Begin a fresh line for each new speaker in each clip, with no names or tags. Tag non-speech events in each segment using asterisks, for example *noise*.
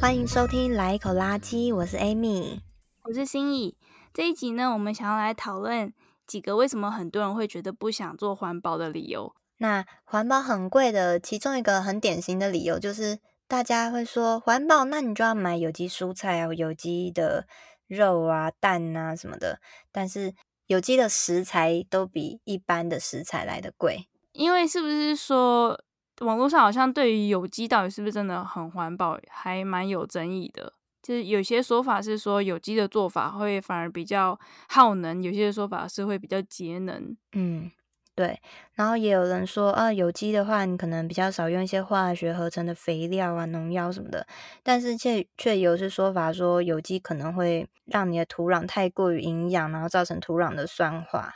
欢迎收听《来一口垃圾》，我是 Amy，
我是心怡。这一集呢，我们想要来讨论几个为什么很多人会觉得不想做环保的理由。
那环保很贵的其中一个很典型的理由就是，大家会说环保，那你就要买有机蔬菜啊、有机的肉啊、蛋啊什么的。但是有机的食材都比一般的食材来的贵，
因为是不是说网络上好像对于有机到底是不是真的很环保，还蛮有争议的。就是有些说法是说有机的做法会反而比较耗能，有些说法是会比较节能。
嗯，对。然后也有人说啊，有机的话，你可能比较少用一些化学合成的肥料啊、农药什么的。但是却却有些说法说，有机可能会让你的土壤太过于营养，然后造成土壤的酸化。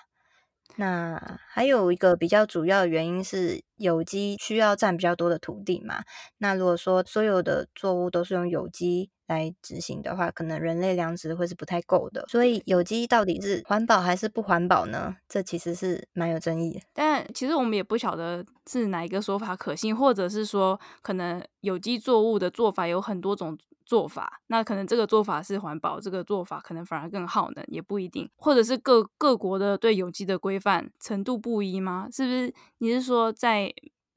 那还有一个比较主要的原因是，有机需要占比较多的土地嘛。那如果说所有的作物都是用有机来执行的话，可能人类粮食会是不太够的。所以有机到底是环保还是不环保呢？这其实是蛮有争议的。
但其实我们也不晓得是哪一个说法可信，或者是说可能有机作物的做法有很多种做法，那可能这个做法是环保，这个做法可能反而更耗能，也不一定。或者是各各国的对有机的规范程度不一吗？是不是？你是说在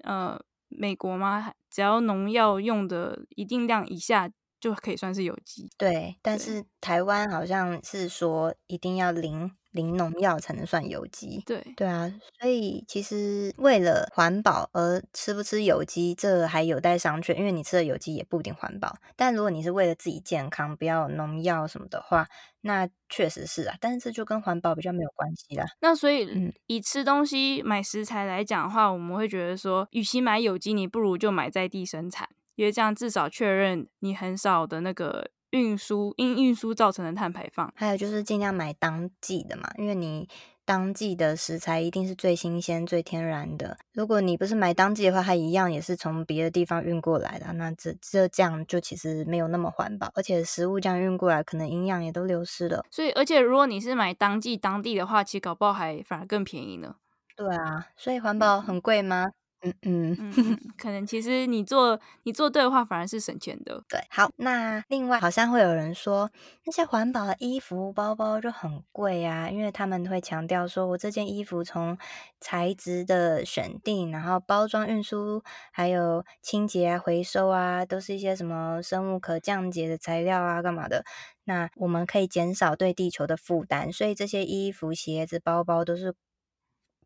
呃美国吗？只要农药用的一定量以下，就可以算是有机，
对。但是台湾好像是说一定要零零农药才能算有机，
对
对啊。所以其实为了环保而吃不吃有机，这还有待商榷。因为你吃的有机也不一定环保。但如果你是为了自己健康，不要农药什么的话，那确实是啊。但是这就跟环保比较没有关系啦。
那所以，嗯，以吃东西买食材来讲的话，我们会觉得说，与其买有机，你不如就买在地生产。因为这样至少确认你很少的那个运输因运输造成的碳排放，
还有就是尽量买当季的嘛，因为你当季的食材一定是最新鲜、最天然的。如果你不是买当季的话，它一样也是从别的地方运过来的，那这这这样就其实没有那么环保，而且食物这样运过来，可能营养也都流失了。
所以，而且如果你是买当季当地的话，其实搞不好还反而更便宜呢。
对啊，所以环保很贵吗？嗯嗯，
嗯，可能其实你做你做对的话，反而是省钱的。
对，好，那另外好像会有人说，那些环保的衣服包包就很贵啊，因为他们会强调说，我这件衣服从材质的选定，然后包装运输，还有清洁啊、回收啊，都是一些什么生物可降解的材料啊，干嘛的？那我们可以减少对地球的负担，所以这些衣服、鞋子、包包都是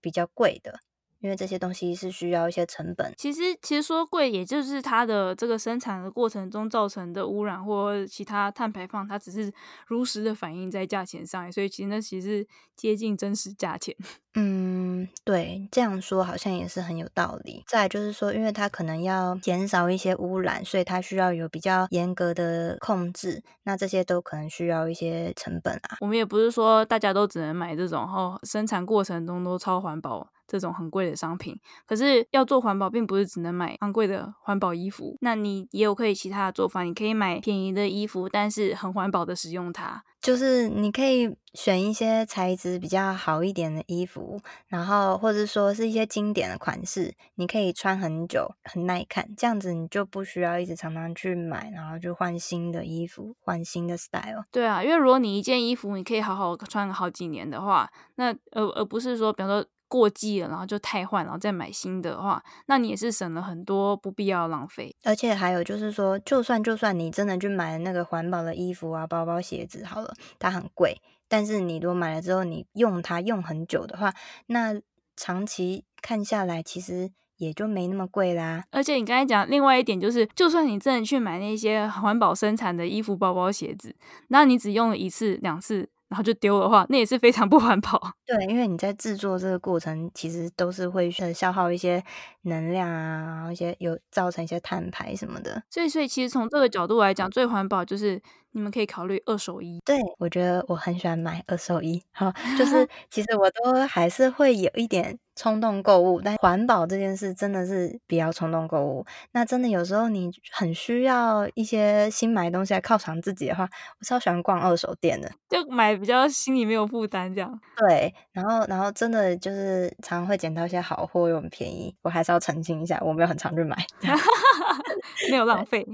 比较贵的。因为这些东西是需要一些成本。
其实，其实说贵，也就是它的这个生产的过程中造成的污染或其他碳排放，它只是如实的反映在价钱上，所以其实那其实接近真实价钱。*laughs*
嗯，对，这样说好像也是很有道理。再来就是说，因为它可能要减少一些污染，所以它需要有比较严格的控制。那这些都可能需要一些成本啊。
我们也不是说大家都只能买这种，然后生产过程中都超环保。这种很贵的商品，可是要做环保，并不是只能买昂贵的环保衣服。那你也有可以其他的做法，你可以买便宜的衣服，但是很环保的使用它。
就是你可以选一些材质比较好一点的衣服，然后或者说是一些经典的款式，你可以穿很久，很耐看。这样子你就不需要一直常常去买，然后就换新的衣服，换新的 style。
对啊，因为如果你一件衣服你可以好好穿好几年的话，那而而不是说，比方说。过季了，然后就太换，然后再买新的话，那你也是省了很多不必要的浪费。
而且还有就是说，就算就算你真的去买那个环保的衣服啊、包包、鞋子，好了，它很贵，但是你如果买了之后，你用它用很久的话，那长期看下来，其实也就没那么贵啦。
而且你刚才讲另外一点就是，就算你真的去买那些环保生产的衣服、包包、鞋子，那你只用了一次、两次。然后就丢的话，那也是非常不环保。
对，因为你在制作这个过程，其实都是会消耗一些能量啊，然后一些有造成一些碳排什么的。
所以，所以其实从这个角度来讲，最环保就是你们可以考虑二手衣。
对，我觉得我很喜欢买二手衣。好，就 *laughs* 是其实我都还是会有一点冲动购物，但环保这件事真的是比较冲动购物。那真的有时候你很需要一些新买东西来犒赏自己的话，我超喜欢逛二手店的，
就买比较心里没有负担这样。
对，然后然后真的就是常常会捡到一些好货又很便宜。我还是要澄清一下，我没有很常去买，*laughs*
没有浪费。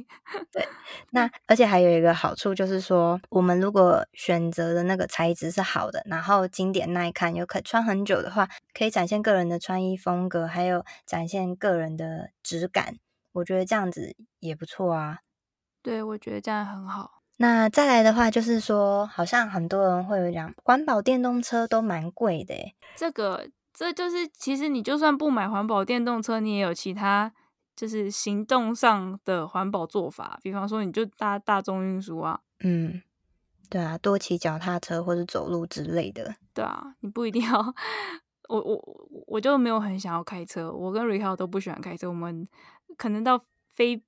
对，那而且还有一个好处就是说，我们如果选择的那个材质是好的，然后经典耐看又可以穿很久的话，可以展现个人的穿衣风格，还有展现个人的质感。我觉得这样子也不错啊。
对，我觉得这样很好。
那再来的话，就是说，好像很多人会有讲，环保电动车都蛮贵的。
这个，这就是其实你就算不买环保电动车，你也有其他就是行动上的环保做法，比方说你就搭大众运输啊。
嗯。对啊，多骑脚踏车或者走路之类的。
对啊，你不一定要。我我我就没有很想要开车，我跟瑞浩都不喜欢开车。我们可能到非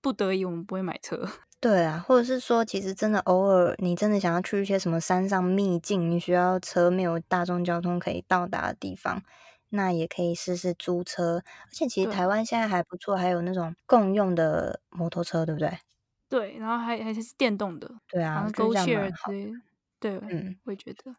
不得已，我们不会买车。*laughs*
对啊，或者是说，其实真的偶尔，你真的想要去一些什么山上秘境，你需要车没有大众交通可以到达的地方，那也可以试试租车。而且其实台湾现在还不错，还有那种共用的摩托车，对不对？
对，然后还还是电动的，
对啊
，GoShare 对，嗯，我也觉得。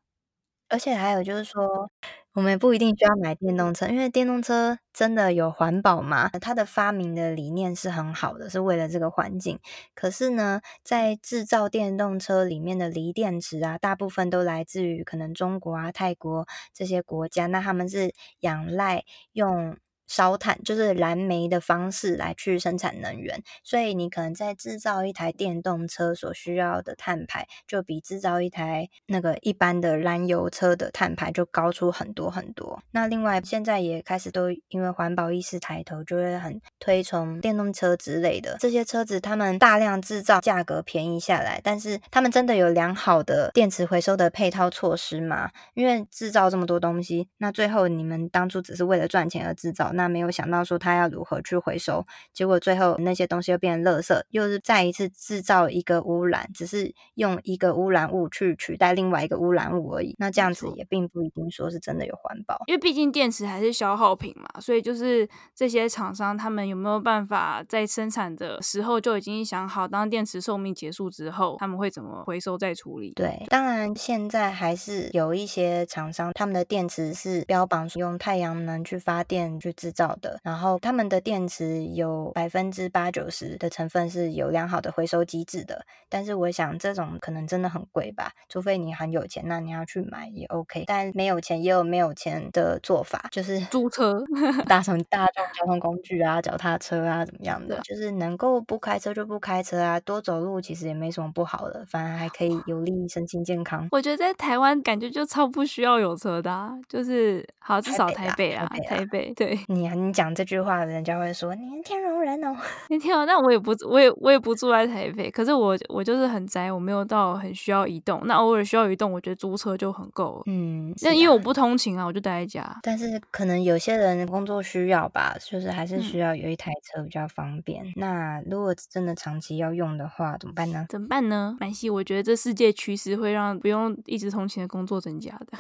而且还有就是说，我们也不一定需要买电动车，因为电动车真的有环保嘛？它的发明的理念是很好的，是为了这个环境。可是呢，在制造电动车里面的锂电池啊，大部分都来自于可能中国啊、泰国这些国家，那他们是仰赖用。烧炭就是燃煤的方式来去生产能源，所以你可能在制造一台电动车所需要的碳排，就比制造一台那个一般的燃油车的碳排就高出很多很多。那另外现在也开始都因为环保意识抬头，就会很推崇电动车之类的这些车子，他们大量制造，价格便宜下来，但是他们真的有良好的电池回收的配套措施吗？因为制造这么多东西，那最后你们当初只是为了赚钱而制造，那没有想到说他要如何去回收，结果最后那些东西又变成垃圾，又是再一次制造一个污染，只是用一个污染物去取代另外一个污染物而已。那这样子也并不一定说是真的有环保，
因为毕竟电池还是消耗品嘛，所以就是这些厂商他们有没有办法在生产的时候就已经想好，当电池寿命结束之后，他们会怎么回收再处理？
对，当然现在还是有一些厂商，他们的电池是标榜用太阳能去发电去制造的。然后他们的电池有百分之八九十的成分是有良好的回收机制的，但是我想这种可能真的很贵吧，除非你很有钱，那你要去买也 OK。但没有钱也有没有钱的做法，就是
租车，*laughs*
搭乘大众交通工具啊，脚踏车啊，怎么样的，就是能够不开车就不开车啊，多走路其实也没什么不好的，反而还可以有利于身心健康。
我觉得在台湾感觉就超不需要有车的啊，就是好至少台北啊，台北，啊台北，对 *laughs*
你你讲。讲这句话人家会说：“你是天龙人哦，
你天哦。”那我也不，我也我也不住在台北，可是我我就是很宅，我没有到很需要移动。那偶尔需要移动，我觉得租车就很够。
嗯，
那因为我不通勤啊，我就待在家。
但是可能有些人工作需要吧，就是还是需要有一台车比较方便。嗯、那如果真的长期要用的话，怎么办呢？
怎么办呢？蛮西，我觉得这世界趋势会让不用一直通勤的工作增加的。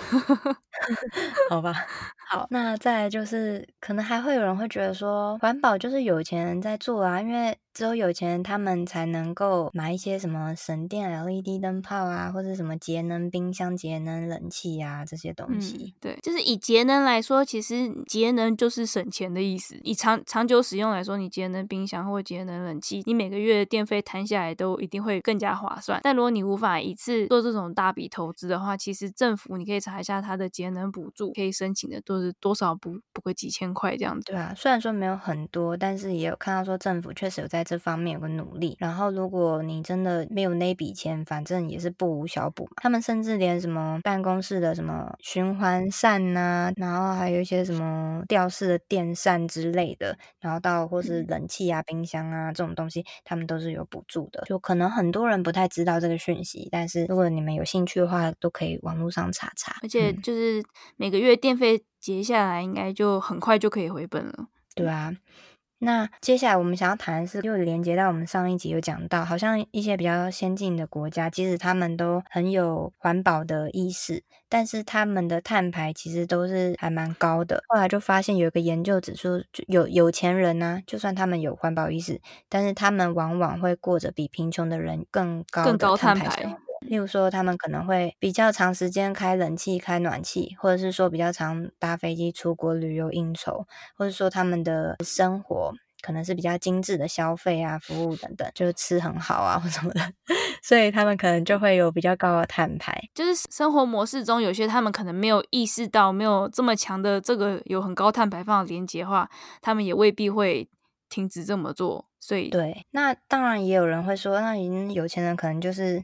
*laughs*
好吧，*laughs* 好，那再来就是可能还会有人。会觉得说环保就是有钱人在做啊，因为只有有钱人他们才能够买一些什么省电 LED 灯泡啊，或者什么节能冰箱、节能冷气啊这些东西。
嗯，对，就是以节能来说，其实节能就是省钱的意思。以长长久使用来说，你节能冰箱或节能冷气，你每个月的电费摊下来都一定会更加划算。但如果你无法一次做这种大笔投资的话，其实政府你可以查一下它的节能补助，可以申请的都是多少补补个几千块这样子。
对啊。虽然说没有很多，但是也有看到说政府确实有在这方面有个努力。然后如果你真的没有那笔钱，反正也是不无小补嘛。他们甚至连什么办公室的什么循环扇呐、啊，然后还有一些什么吊式的电扇之类的，然后到或是冷气啊、冰箱啊这种东西，他们都是有补助的。就可能很多人不太知道这个讯息，但是如果你们有兴趣的话，都可以网络上查查。
而且就是每个月电费。结下来应该就很快就可以回本了。
对啊，那接下来我们想要谈的是，又连接到我们上一集有讲到，好像一些比较先进的国家，即使他们都很有环保的意识，但是他们的碳排其实都是还蛮高的。后来就发现有一个研究指出，有有钱人呢、啊，就算他们有环保意识，但是他们往往会过着比贫穷的人更高的碳排。例如说，他们可能会比较长时间开冷气、开暖气，或者是说比较常搭飞机出国旅游应酬，或者说他们的生活可能是比较精致的消费啊、服务等等，就是吃很好啊或什么的，*laughs* 所以他们可能就会有比较高的碳排。
就是生活模式中有些他们可能没有意识到，没有这么强的这个有很高碳排放的连接的话，他们也未必会停止这么做。所以，
对，那当然也有人会说，那有钱人可能就是。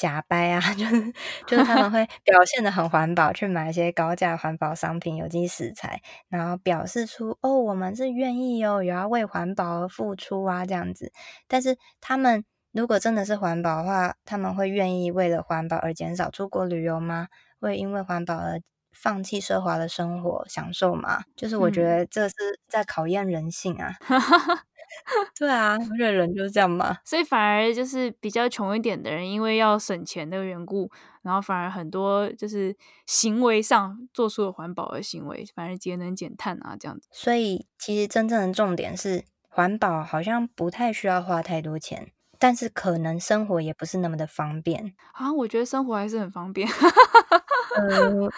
假掰啊，*laughs* 就是就是他们 *laughs* 会表现的很环保，去买一些高价环保商品、有机食材，然后表示出哦，我们是愿意哦，有要为环保而付出啊这样子。但是他们如果真的是环保的话，他们会愿意为了环保而减少出国旅游吗？会因为环保而放弃奢华的生活享受吗？就是我觉得这是在考验人性啊。嗯 *laughs* *laughs* 对啊，我觉得人就是这样嘛，
所以反而就是比较穷一点的人，因为要省钱的缘故，然后反而很多就是行为上做出了环保的行为，反而节能减碳啊这样子。
所以其实真正的重点是，环保好像不太需要花太多钱，但是可能生活也不是那么的方便
啊。我觉得生活还是很方便，*laughs*
呃，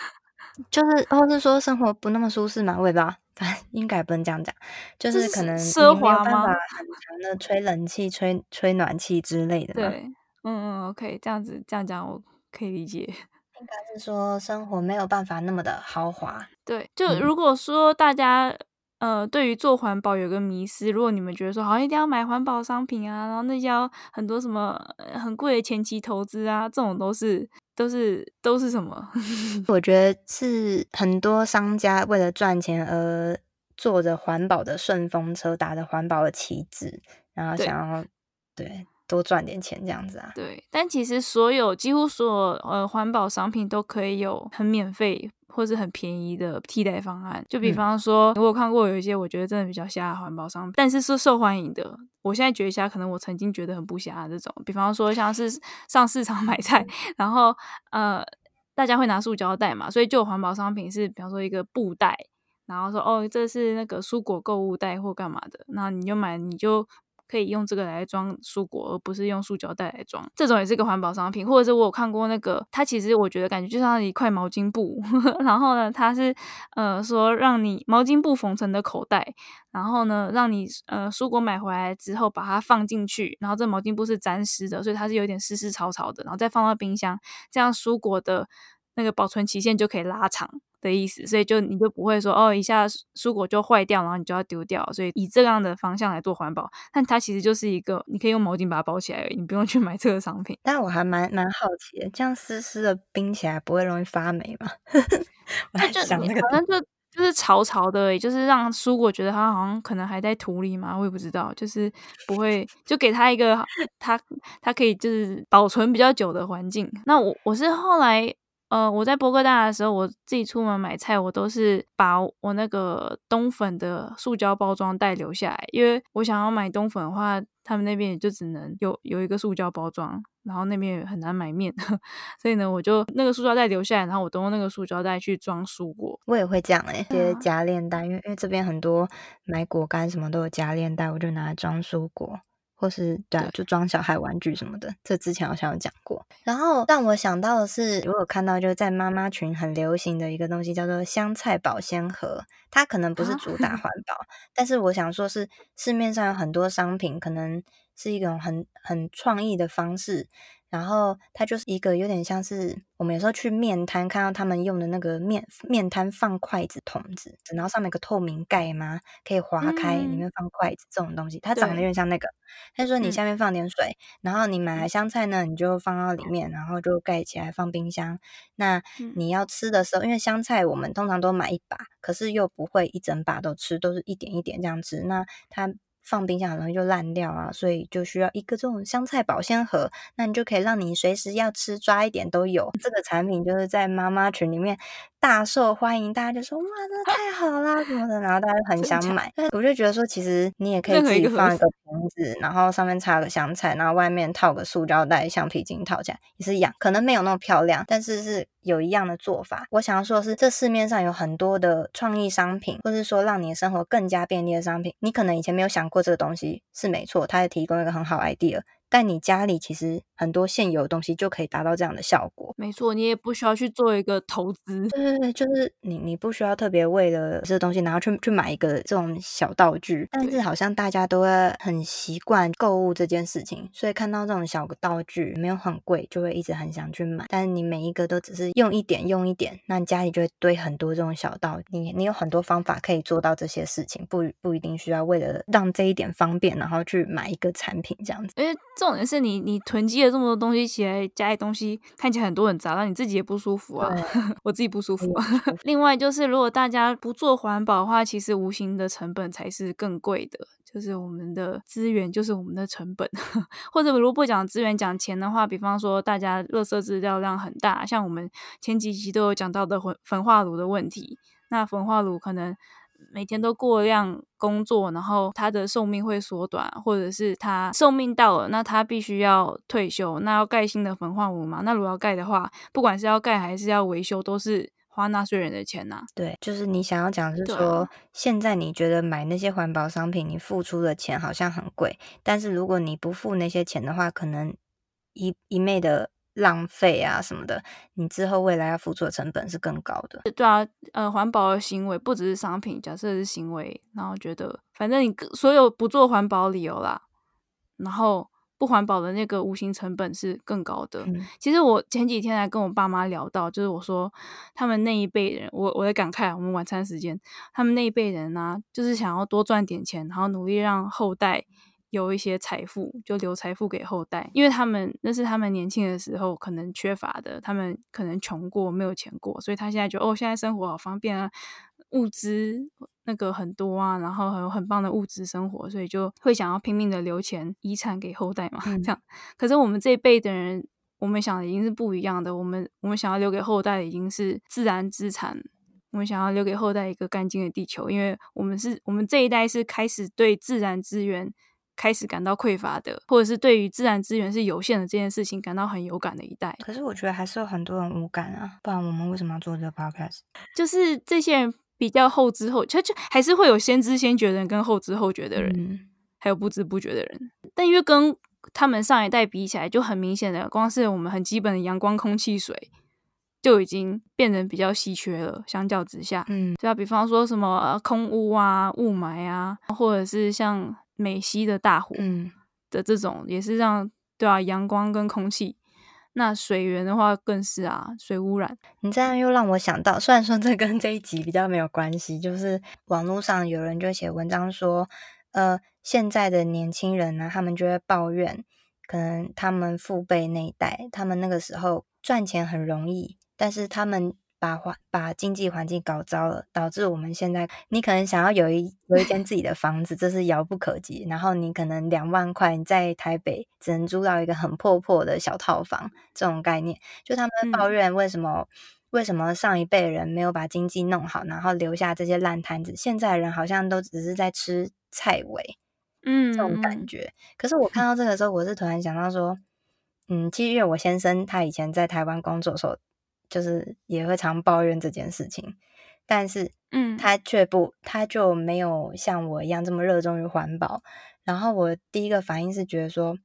就是或是说生活不那么舒适嘛，我也不知道。反正应该不能这样讲，就是可能
奢华吗？
没有办法很强的吹冷气、吹吹暖气之类的。
对，嗯嗯，OK，这样子这样讲我可以理解。*laughs*
应该是说生活没有办法那么的豪华。
对，就如果说大家、嗯、呃对于做环保有个迷思，如果你们觉得说好像一定要买环保商品啊，然后那些很多什么很贵的前期投资啊，这种都是。都是都是什么？*laughs*
我觉得是很多商家为了赚钱而坐着环保的顺风车，打着环保的旗帜，然后想要对，对多赚点钱这样子啊。
对，但其实所有几乎所有呃环保商品都可以有很免费。或是很便宜的替代方案，就比方说，嗯、我有看过有一些我觉得真的比较瞎的环保商品，但是是受欢迎的。我现在觉得瞎，可能我曾经觉得很不瞎的这种，比方说像是上市场 *laughs* 买菜，然后呃，大家会拿塑胶袋嘛，所以就有环保商品是，比方说一个布袋，然后说哦，这是那个蔬果购物袋或干嘛的，那你就买，你就。可以用这个来装蔬果，而不是用塑胶袋来装。这种也是个环保商品，或者是我有看过那个，它其实我觉得感觉就像一块毛巾布，*laughs* 然后呢，它是呃说让你毛巾布缝成的口袋，然后呢，让你呃蔬果买回来之后把它放进去，然后这毛巾布是沾湿的，所以它是有点湿湿潮潮的，然后再放到冰箱，这样蔬果的那个保存期限就可以拉长。的意思，所以就你就不会说哦，一下蔬果就坏掉，然后你就要丢掉。所以以这样的方向来做环保，但它其实就是一个，你可以用毛巾把它包起来而已，你不用去买这个商品。
但我还蛮蛮好奇的，这样湿湿的冰起来不会容易发霉吗？*laughs* 我在想那个，
反正就就是潮潮的，就是让蔬果觉得它好像可能还在土里嘛，我也不知道，就是不会就给它一个它它可以就是保存比较久的环境。那我我是后来。呃，我在波哥大的时候，我自己出门买菜，我都是把我那个冬粉的塑胶包装袋留下来，因为我想要买冬粉的话，他们那边也就只能有有一个塑胶包装，然后那边也很难买面，*laughs* 所以呢，我就那个塑胶袋留下来，然后我都用那个塑胶袋去装蔬果。
我也会这样诶、欸，些夹链袋，因为因为这边很多买果干什么都有夹链袋，我就拿来装蔬果。或是对，对，就装小孩玩具什么的，这之前好像有讲过。然后让我想到的是，我有看到就是在妈妈群很流行的一个东西，叫做香菜保鲜盒。它可能不是主打环保，啊、但是我想说是市面上有很多商品，可能是一种很很创意的方式。然后它就是一个有点像是我们有时候去面摊看到他们用的那个面面摊放筷子筒子，然后上面有个透明盖嘛，可以划开，里面放筷子这种东西，它长得有点像那个。他说你下面放点水，然后你买来香菜呢，你就放到里面，然后就盖起来放冰箱。那你要吃的时候，因为香菜我们通常都买一把，可是又不会一整把都吃，都是一点一点这样吃。那它。放冰箱很容易就烂掉啊，所以就需要一个这种香菜保鲜盒，那你就可以让你随时要吃抓一点都有。这个产品就是在妈妈群里面大受欢迎，大家就说哇，这太好啦什么的，然后大家就很想买。但我就觉得说，其实你也可以自己放一个瓶子，然后上面插个香菜，然后外面套个塑胶袋，橡皮筋套起来也是一样，可能没有那么漂亮，但是是有一样的做法。我想要说的是，这市面上有很多的创意商品，或是说让你的生活更加便利的商品，你可能以前没有想过这个东西是没错，它也提供一个很好 idea。但你家里其实很多现有的东西就可以达到这样的效果。
没错，你也不需要去做一个投资。
对对对，就是你你不需要特别为了这东西，然后去去买一个这种小道具。但是好像大家都会很习惯购物这件事情，所以看到这种小个道具没有很贵，就会一直很想去买。但是你每一个都只是用一点用一点，那你家里就会堆很多这种小道具。你你有很多方法可以做到这些事情，不不一定需要为了让这一点方便，然后去买一个产品这样子。
诶重点是你，你囤积了这么多东西起来，家里东西看起来很多很杂，让你自己也不舒服啊。*laughs* 我自己不舒服。*laughs* 另外就是，如果大家不做环保的话，其实无形的成本才是更贵的，就是我们的资源就是我们的成本。*laughs* 或者如果不讲资源讲钱的话，比方说大家垃圾资料量很大，像我们前几集都有讲到的焚焚化炉的问题，那焚化炉可能。每天都过量工作，然后他的寿命会缩短，或者是他寿命到了，那他必须要退休，那要盖新的焚化炉嘛？那如果要盖的话，不管是要盖还是要维修，都是花纳税人的钱呐、啊。对，
就是你想要讲是说，啊、现在你觉得买那些环保商品，你付出的钱好像很贵，但是如果你不付那些钱的话，可能一一昧的。浪费啊什么的，你之后未来要付出的成本是更高的。
对啊，呃，环保的行为不只是商品，假设是行为，然后觉得反正你所有不做环保理由啦，然后不环保的那个无形成本是更高的。嗯、其实我前几天还跟我爸妈聊到，就是我说他们那一辈人，我我在感慨，我们晚餐时间，他们那一辈人呢、啊，就是想要多赚点钱，然后努力让后代。有一些财富，就留财富给后代，因为他们那是他们年轻的时候可能缺乏的，他们可能穷过，没有钱过，所以他现在觉得哦，现在生活好方便啊，物资那个很多啊，然后很有很棒的物质生活，所以就会想要拼命的留钱遗产给后代嘛，*laughs* 嗯、这样。可是我们这一辈的人，我们想的已经是不一样的，我们我们想要留给后代的已经是自然资产，我们想要留给后代一个干净的地球，因为我们是我们这一代是开始对自然资源。开始感到匮乏的，或者是对于自然资源是有限的这件事情感到很有感的一代。
可是我觉得还是有很多人无感啊，不然我们为什么要做这个 podcast？
就是这些人比较后知后觉，就还是会有先知先觉的人跟后知后觉的人，嗯、还有不知不觉的人。但因为跟他们上一代比起来，就很明显的，光是我们很基本的阳光、空气、水就已经变得比较稀缺了。相较之下，嗯，对啊，比方说什么空污啊、雾霾啊，或者是像。美西的大湖的这种也是让对啊，阳光跟空气，那水源的话更是啊，水污染。
你这样又让我想到，*laughs* 虽然说这跟这一集比较没有关系，就是网络上有人就写文章说，呃，现在的年轻人呢，他们就会抱怨，可能他们父辈那一代，他们那个时候赚钱很容易，但是他们。把环把经济环境搞糟了，导致我们现在，你可能想要有一有一间自己的房子，这是遥不可及。然后你可能两万块，你在台北只能租到一个很破破的小套房，这种概念，就他们抱怨为什么、嗯、为什么上一辈人没有把经济弄好，然后留下这些烂摊子，现在人好像都只是在吃菜尾，嗯，这种感觉。可是我看到这个时候，我是突然想到说，嗯，其实我先生他以前在台湾工作的时候。就是也会常抱怨这件事情，但是，嗯，他却不，他就没有像我一样这么热衷于环保。然后我第一个反应是觉得说，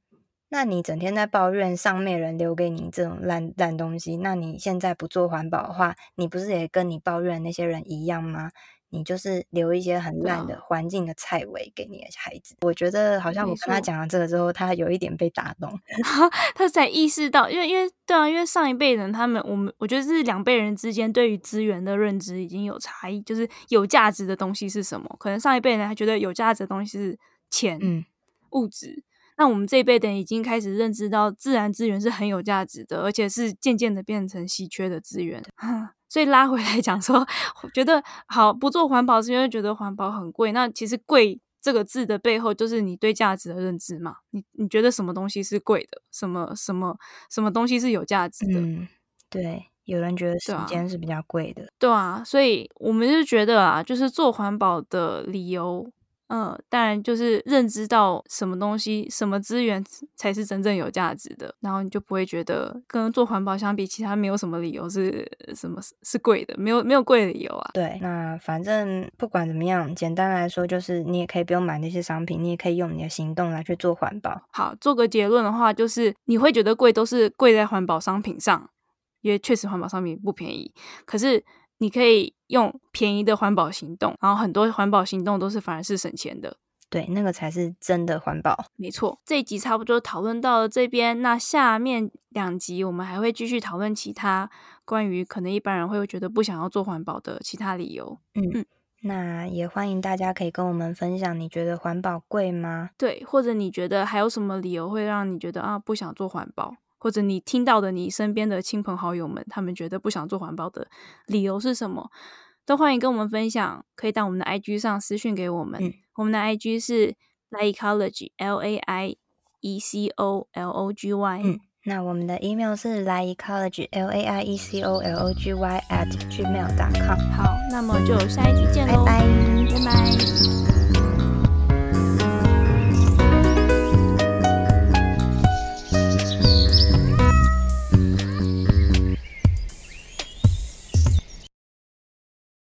那你整天在抱怨上面人留给你这种烂烂东西，那你现在不做环保的话，你不是也跟你抱怨那些人一样吗？你就是留一些很烂的环境的菜尾给你的孩子，我觉得好像我跟他讲了这个之后，他有一点被打动，*laughs* 然后
他才意识到，因为因为对啊，因为上一辈人他们，我们我觉得是两辈人之间对于资源的认知已经有差异，就是有价值的东西是什么？可能上一辈人他觉得有价值的东西是钱、嗯、物质，那我们这一辈的人已经开始认知到自然资源是很有价值的，而且是渐渐的变成稀缺的资源。*laughs* 所以拉回来讲说，觉得好不做环保是因为觉得环保很贵。那其实“贵”这个字的背后，就是你对价值的认知嘛。你你觉得什么东西是贵的？什么什么什么东西是有价值的？
嗯，对。有人觉得时间是比较贵的。
对啊，所以我们就觉得啊，就是做环保的理由。嗯，当然就是认知到什么东西、什么资源才是真正有价值的，然后你就不会觉得跟做环保相比，其他没有什么理由是什么是贵的，没有没有贵的理由啊。
对，那反正不管怎么样，简单来说就是你也可以不用买那些商品，你也可以用你的行动来去做环保。
好，做个结论的话，就是你会觉得贵，都是贵在环保商品上，因为确实环保商品不便宜，可是。你可以用便宜的环保行动，然后很多环保行动都是反而是省钱的，
对，那个才是真的环保。
没错，这一集差不多讨论到了这边，那下面两集我们还会继续讨论其他关于可能一般人会觉得不想要做环保的其他理由。
嗯嗯，那也欢迎大家可以跟我们分享，你觉得环保贵吗？
对，或者你觉得还有什么理由会让你觉得啊不想做环保？或者你听到的，你身边的亲朋好友们，他们觉得不想做环保的理由是什么？都欢迎跟我们分享，可以到我们的 IG 上私讯给我们。嗯、我们的 IG 是 laiecology，L A I E C O L O G Y。
嗯，那我们的 email 是 laiecology，L A I E C O L O G Y at gmail.com。
好，那么就下一集见喽，
拜拜，
拜拜。